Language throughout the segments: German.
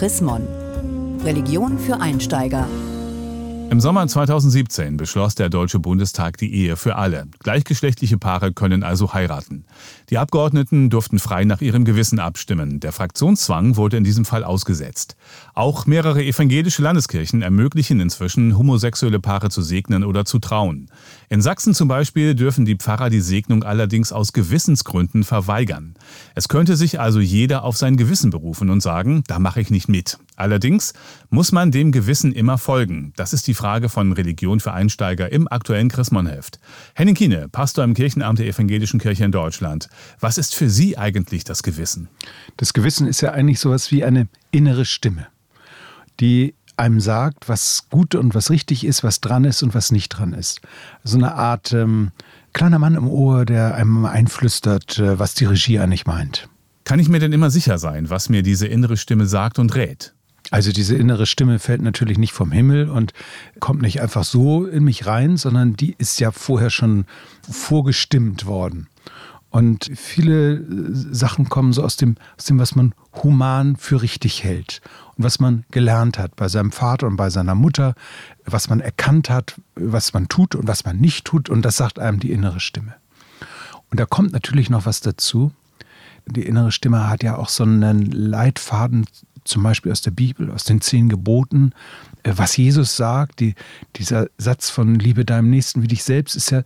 Chris. Religion für Einsteiger. Im Sommer 2017 beschloss der Deutsche Bundestag die Ehe für alle. Gleichgeschlechtliche Paare können also heiraten. Die Abgeordneten durften frei nach ihrem Gewissen abstimmen. Der Fraktionszwang wurde in diesem Fall ausgesetzt. Auch mehrere evangelische Landeskirchen ermöglichen inzwischen, homosexuelle Paare zu segnen oder zu trauen. In Sachsen zum Beispiel dürfen die Pfarrer die Segnung allerdings aus Gewissensgründen verweigern. Es könnte sich also jeder auf sein Gewissen berufen und sagen, da mache ich nicht mit. Allerdings muss man dem Gewissen immer folgen. Das ist die Frage von Religion für Einsteiger im aktuellen Chrismon-Heft. Henning Kiene, Pastor im Kirchenamt der Evangelischen Kirche in Deutschland. Was ist für Sie eigentlich das Gewissen? Das Gewissen ist ja eigentlich sowas wie eine innere Stimme, die einem sagt, was gut und was richtig ist, was dran ist und was nicht dran ist. So eine Art ähm, kleiner Mann im Ohr, der einem einflüstert, äh, was die Regie eigentlich meint. Kann ich mir denn immer sicher sein, was mir diese innere Stimme sagt und rät? Also diese innere Stimme fällt natürlich nicht vom Himmel und kommt nicht einfach so in mich rein, sondern die ist ja vorher schon vorgestimmt worden. Und viele äh, Sachen kommen so aus dem, aus dem, was man human für richtig hält und was man gelernt hat bei seinem Vater und bei seiner Mutter, was man erkannt hat, was man tut und was man nicht tut. Und das sagt einem die innere Stimme. Und da kommt natürlich noch was dazu. Die innere Stimme hat ja auch so einen Leitfaden zum Beispiel aus der Bibel, aus den zehn Geboten, äh, was Jesus sagt, die, dieser Satz von Liebe deinem Nächsten wie dich selbst ist ja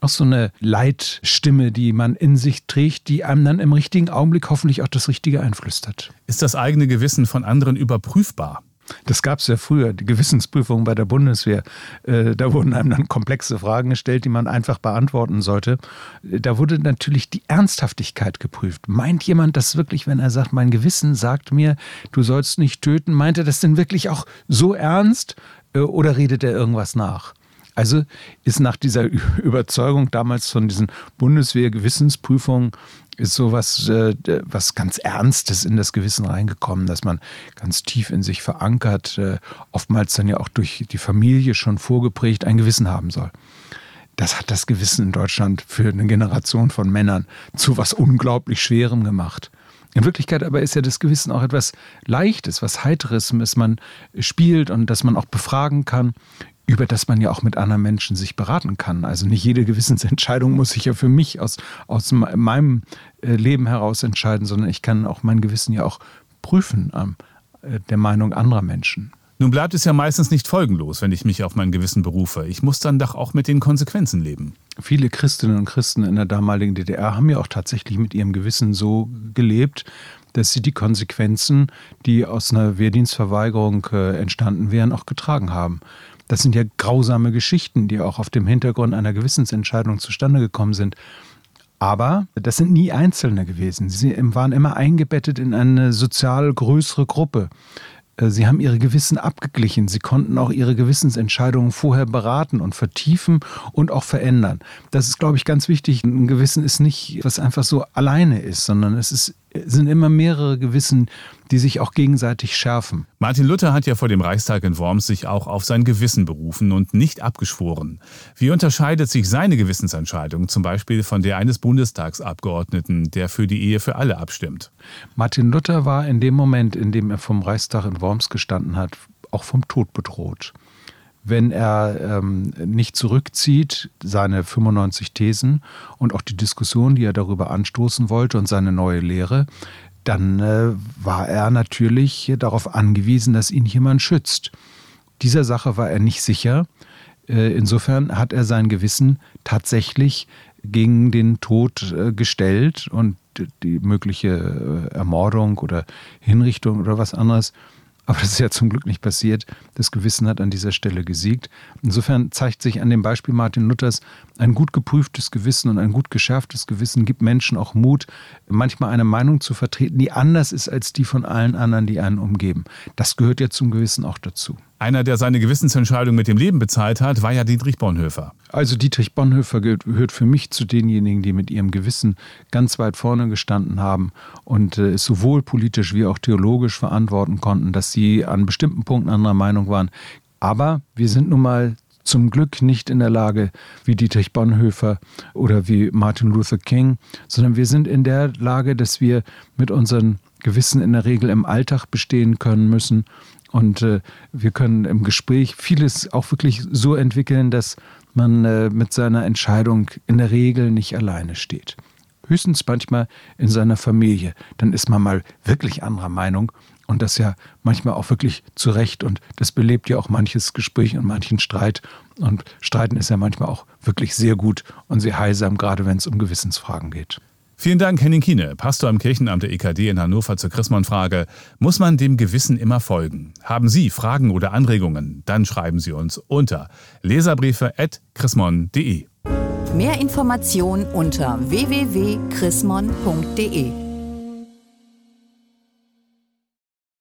auch so eine Leitstimme, die man in sich trägt, die einem dann im richtigen Augenblick hoffentlich auch das Richtige einflüstert. Ist das eigene Gewissen von anderen überprüfbar? Das gab es ja früher, die Gewissensprüfung bei der Bundeswehr. Äh, da wurden einem dann komplexe Fragen gestellt, die man einfach beantworten sollte. Da wurde natürlich die Ernsthaftigkeit geprüft. Meint jemand das wirklich, wenn er sagt, mein Gewissen sagt mir, du sollst nicht töten, meint er das denn wirklich auch so ernst äh, oder redet er irgendwas nach? Also ist nach dieser Überzeugung damals von diesen Bundeswehr-Gewissensprüfungen ist sowas äh, was ganz Ernstes in das Gewissen reingekommen, dass man ganz tief in sich verankert, äh, oftmals dann ja auch durch die Familie schon vorgeprägt ein Gewissen haben soll. Das hat das Gewissen in Deutschland für eine Generation von Männern zu was unglaublich Schwerem gemacht. In Wirklichkeit aber ist ja das Gewissen auch etwas Leichtes, was Heiteres, das man spielt und das man auch befragen kann über das man ja auch mit anderen Menschen sich beraten kann. Also nicht jede Gewissensentscheidung muss ich ja für mich aus, aus meinem äh, Leben heraus entscheiden, sondern ich kann auch mein Gewissen ja auch prüfen an äh, der Meinung anderer Menschen. Nun bleibt es ja meistens nicht folgenlos, wenn ich mich auf mein Gewissen berufe. Ich muss dann doch auch mit den Konsequenzen leben. Viele Christinnen und Christen in der damaligen DDR haben ja auch tatsächlich mit ihrem Gewissen so gelebt, dass sie die Konsequenzen, die aus einer Wehrdienstverweigerung äh, entstanden wären, auch getragen haben. Das sind ja grausame Geschichten, die auch auf dem Hintergrund einer Gewissensentscheidung zustande gekommen sind. Aber das sind nie Einzelne gewesen. Sie waren immer eingebettet in eine sozial größere Gruppe. Äh, sie haben ihre Gewissen abgeglichen. Sie konnten auch ihre Gewissensentscheidungen vorher beraten und vertiefen und auch verändern. Das ist, glaube ich, ganz wichtig. Ein Gewissen ist nicht, was einfach so alleine ist, sondern es ist sind immer mehrere Gewissen, die sich auch gegenseitig schärfen. Martin Luther hat ja vor dem Reichstag in Worms sich auch auf sein Gewissen berufen und nicht abgeschworen. Wie unterscheidet sich seine Gewissensentscheidung zum Beispiel von der eines Bundestagsabgeordneten, der für die Ehe für alle abstimmt? Martin Luther war in dem Moment, in dem er vom Reichstag in Worms gestanden hat, auch vom Tod bedroht wenn er ähm, nicht zurückzieht, seine 95 Thesen und auch die Diskussion, die er darüber anstoßen wollte und seine neue Lehre, dann äh, war er natürlich darauf angewiesen, dass ihn jemand schützt. Dieser Sache war er nicht sicher. Äh, insofern hat er sein Gewissen tatsächlich gegen den Tod äh, gestellt und die mögliche äh, Ermordung oder Hinrichtung oder was anderes aber das ist ja zum Glück nicht passiert. Das Gewissen hat an dieser Stelle gesiegt. Insofern zeigt sich an dem Beispiel Martin Luthers, ein gut geprüftes Gewissen und ein gut geschärftes Gewissen gibt Menschen auch Mut, manchmal eine Meinung zu vertreten, die anders ist als die von allen anderen, die einen umgeben. Das gehört ja zum Gewissen auch dazu. Einer, der seine Gewissensentscheidung mit dem Leben bezahlt hat, war ja Dietrich Bonhoeffer. Also Dietrich Bonhoeffer gehört für mich zu denjenigen, die mit ihrem Gewissen ganz weit vorne gestanden haben und äh, es sowohl politisch wie auch theologisch verantworten konnten, dass sie an bestimmten Punkten anderer Meinung waren. Aber wir sind nun mal zum Glück nicht in der Lage wie Dietrich Bonhoeffer oder wie Martin Luther King, sondern wir sind in der Lage, dass wir mit unseren Gewissen in der Regel im Alltag bestehen können müssen. Und äh, wir können im Gespräch vieles auch wirklich so entwickeln, dass man äh, mit seiner Entscheidung in der Regel nicht alleine steht. Höchstens manchmal in seiner Familie. Dann ist man mal wirklich anderer Meinung und das ja manchmal auch wirklich zu Recht. Und das belebt ja auch manches Gespräch und manchen Streit. Und Streiten ist ja manchmal auch wirklich sehr gut und sehr heilsam, gerade wenn es um Gewissensfragen geht. Vielen Dank, Henning Kiene, Pastor am Kirchenamt der EKD in Hannover zur Chrismon-Frage. Muss man dem Gewissen immer folgen? Haben Sie Fragen oder Anregungen? Dann schreiben Sie uns unter leserbriefe.chrismon.de. Mehr Informationen unter www.chrismon.de